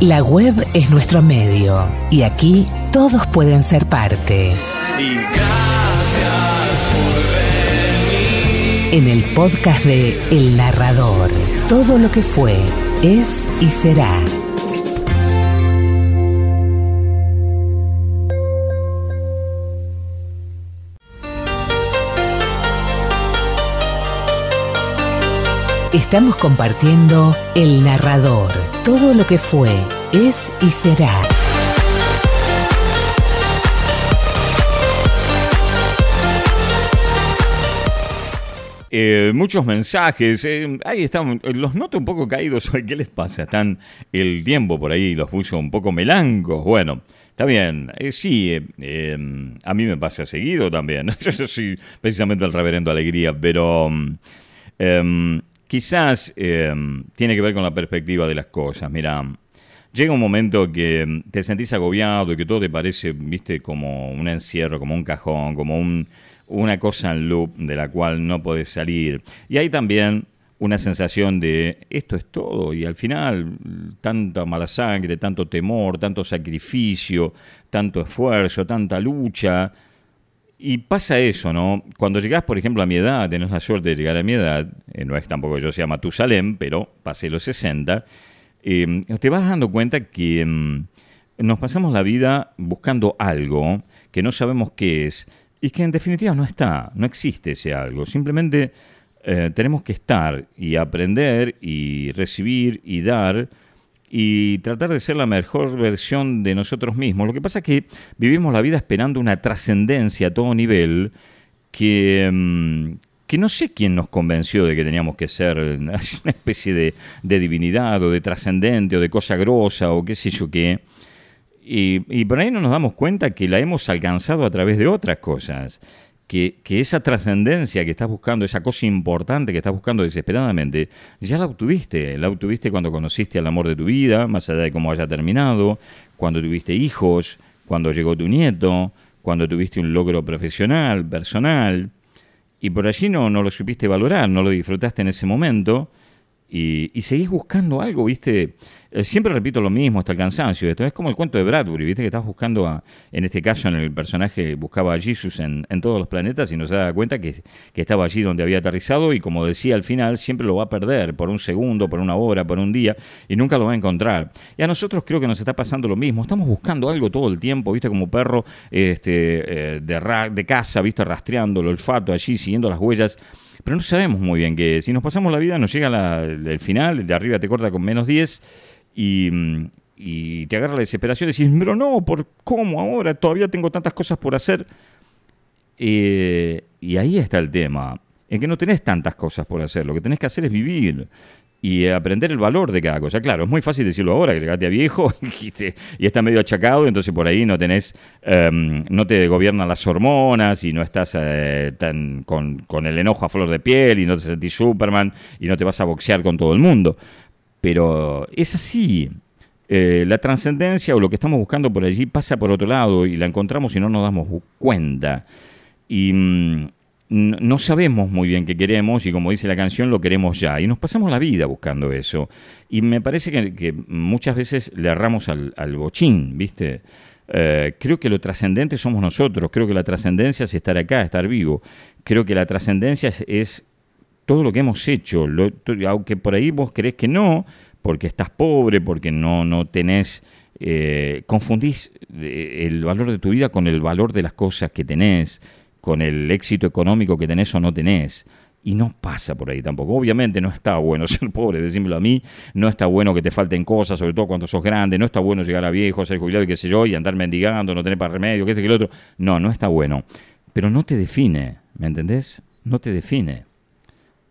La web es nuestro medio y aquí todos pueden ser parte. Y gracias por venir. En el podcast de El Narrador, todo lo que fue, es y será. Estamos compartiendo El Narrador, todo lo que fue, es y será. Eh, muchos mensajes, eh, ahí están, los noto un poco caídos. Hoy, ¿qué les pasa? Están el tiempo por ahí, los puso un poco melancos, bueno, está bien, eh, sí, a mí me pasa seguido también, yo soy precisamente el reverendo alegría, pero mm, em, quizás em, tiene que ver con la perspectiva de las cosas, mira, llega un momento que mm, te sentís agobiado y que todo te parece, viste, como un encierro, como un cajón, como un, una cosa en loop de la cual no podés salir. Y hay también una sensación de esto es todo y al final tanta mala sangre, tanto temor, tanto sacrificio, tanto esfuerzo, tanta lucha. Y pasa eso, ¿no? Cuando llegás, por ejemplo, a mi edad, tenés la suerte de llegar a mi edad, eh, no es tampoco que yo sea Matusalén, pero pasé los 60, eh, te vas dando cuenta que mm, nos pasamos la vida buscando algo que no sabemos qué es y que en definitiva no está, no existe ese algo. Simplemente eh, tenemos que estar y aprender y recibir y dar y tratar de ser la mejor versión de nosotros mismos. Lo que pasa es que vivimos la vida esperando una trascendencia a todo nivel que, mm, que no sé quién nos convenció de que teníamos que ser una especie de, de divinidad o de trascendente o de cosa grosa o qué sé yo qué. Y, y por ahí no nos damos cuenta que la hemos alcanzado a través de otras cosas. Que, que esa trascendencia que estás buscando, esa cosa importante que estás buscando desesperadamente, ya la obtuviste. La obtuviste cuando conociste al amor de tu vida, más allá de cómo haya terminado, cuando tuviste hijos, cuando llegó tu nieto, cuando tuviste un logro profesional, personal. Y por allí no, no lo supiste valorar, no lo disfrutaste en ese momento. Y, seguís buscando algo, ¿viste? Eh, siempre repito lo mismo hasta el cansancio. Esto es como el cuento de Bradbury, ¿viste? Que estás buscando, a, en este caso, en el personaje buscaba a Jesus en, todos los planetas y no se da cuenta que, que estaba allí donde había aterrizado y, como decía al final, siempre lo va a perder por un segundo, por una hora, por un día y nunca lo va a encontrar. Y a nosotros creo que nos está pasando lo mismo. Estamos buscando algo todo el tiempo, ¿viste? Como perro este, eh, de, ra- de casa, ¿viste? Rastreando el olfato allí, siguiendo las huellas pero no sabemos muy bien qué es. Si nos pasamos la vida, nos llega la- el final, el de arriba te corta con menos 10 y, mm, y te agarra la desesperación y decís, pero no, ¿por cómo ahora? Todavía tengo tantas cosas por hacer. Eh, y ahí está el tema, en que no tenés tantas cosas por hacer, lo que tenés que hacer es vivir y aprender el valor de cada cosa. Claro, es muy fácil decirlo ahora, que llegaste a viejo y, te- está medio achacado, entonces por ahí no tenés, em, no te gobiernan las hormonas y no estás eh, con, con el enojo a flor de piel y no te sentís Superman y no te vas a boxear con todo el mundo. Pero es así. Eh, la trascendencia o lo que estamos buscando por allí pasa por otro lado y la encontramos y no nos damos cuenta. Y mm, no sabemos muy bien qué queremos y como dice la canción, lo queremos ya. Y nos pasamos la vida buscando eso. Y me parece que, muchas veces le erramos al, al bochín, ¿viste? Eh, creo que lo trascendente somos nosotros. Creo que la trascendencia es estar acá, estar vivo. Creo que la trascendencia es, todo lo que hemos hecho, aunque por ahí vos crees que no, porque estás pobre, porque no, no tenés, eh, confundís eh, el valor de tu vida con el valor de las cosas que tenés, con el éxito económico que tenés o no tenés. Y no pasa por ahí tampoco. Obviamente no está bueno ser pobre, decímelo a mí. No está bueno que te falten cosas, sobre todo cuando sos grande. No está bueno llegar a viejo, ser jubilado y qué sé yo, y andar mendigando, no tener para remedio, que este que el otro. No, no está bueno. Pero no te define, ¿me entendés? No te define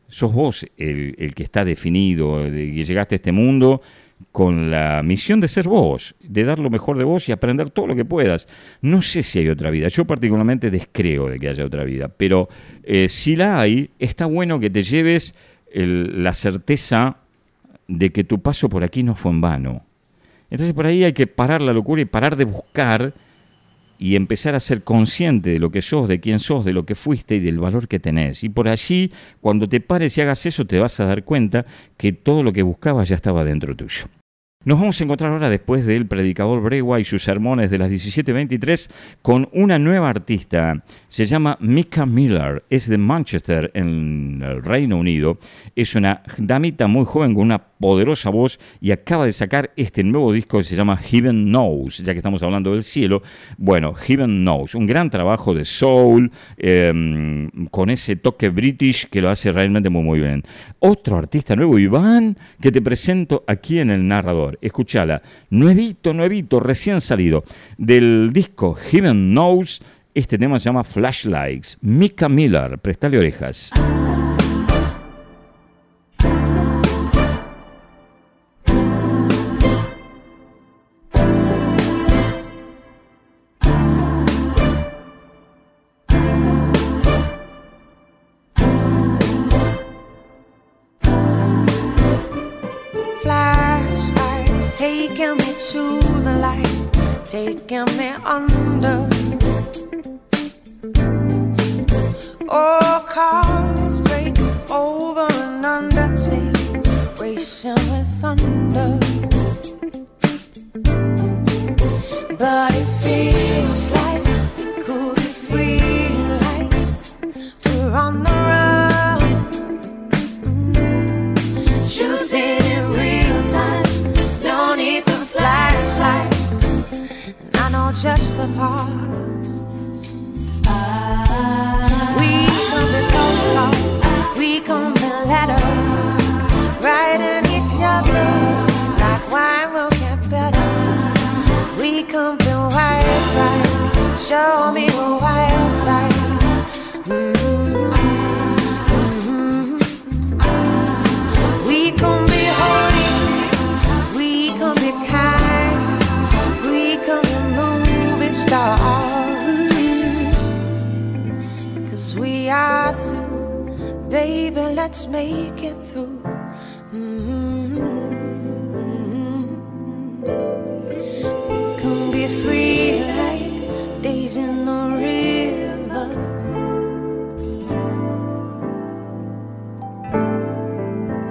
sos vos el, el que está definido, de que llegaste a este mundo con la misión de ser vos, de dar lo mejor de vos y aprender todo lo que puedas. No sé si hay otra vida, yo particularmente descreo de que haya otra vida, pero eh, si la hay, está bueno que te lleves la certeza de que tu paso por aquí no fue en vano. Entonces por ahí hay que parar la locura y parar de buscar y empezar a ser consciente de lo que sos, de quién sos, de lo que fuiste y del valor que tenés. Y por allí, cuando te pares y hagas eso, te vas a dar cuenta que todo lo que buscabas ya estaba dentro tuyo. Nos vamos a encontrar ahora después del predicador Bregua y sus sermones de las 17.23 con una nueva artista. Se llama Mika Miller, es de Manchester en el Reino Unido. Es una damita muy joven con una poderosa voz y acaba de sacar este nuevo disco que se llama Heaven Knows, ya que estamos hablando del cielo. Bueno, Heaven Knows, un gran trabajo de soul em, con ese toque british que lo hace realmente muy muy bien. Otro artista nuevo, Iván, que te presento aquí en el narrador. Escúchala, nuevito, nuevito, recién salido del disco Heaven Knows. Este tema se llama Flashlights. Mika Miller, prestale orejas. Taking me to the light, taking me under. Oh, cars break over and under, take racing with thunder. But it show me the wild side. Mm -hmm. Mm -hmm. We come be holy, we come be kind, we come to movie. Cause we are two, baby, let's make it through. Mm-hmm. We days in the river.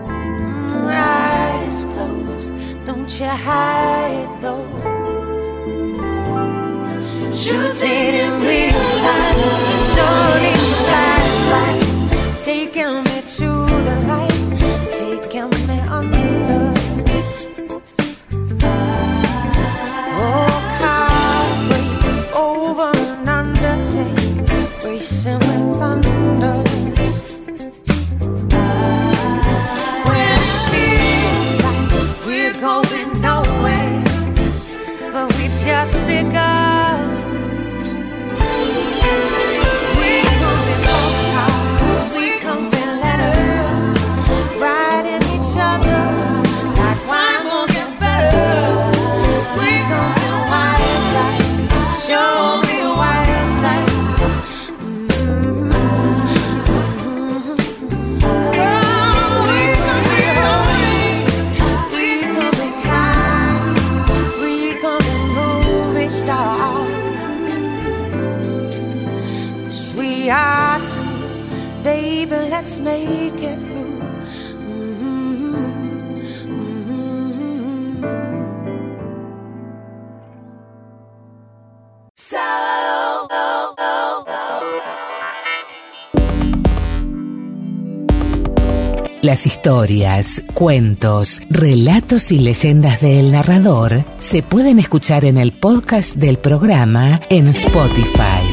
Mm, Eyes closed, don't you hide those. Shooting in real we just baby, let's make it through. Las historias, cuentos, relatos y leyendas del narrador se pueden escuchar en el podcast del programa en Spotify.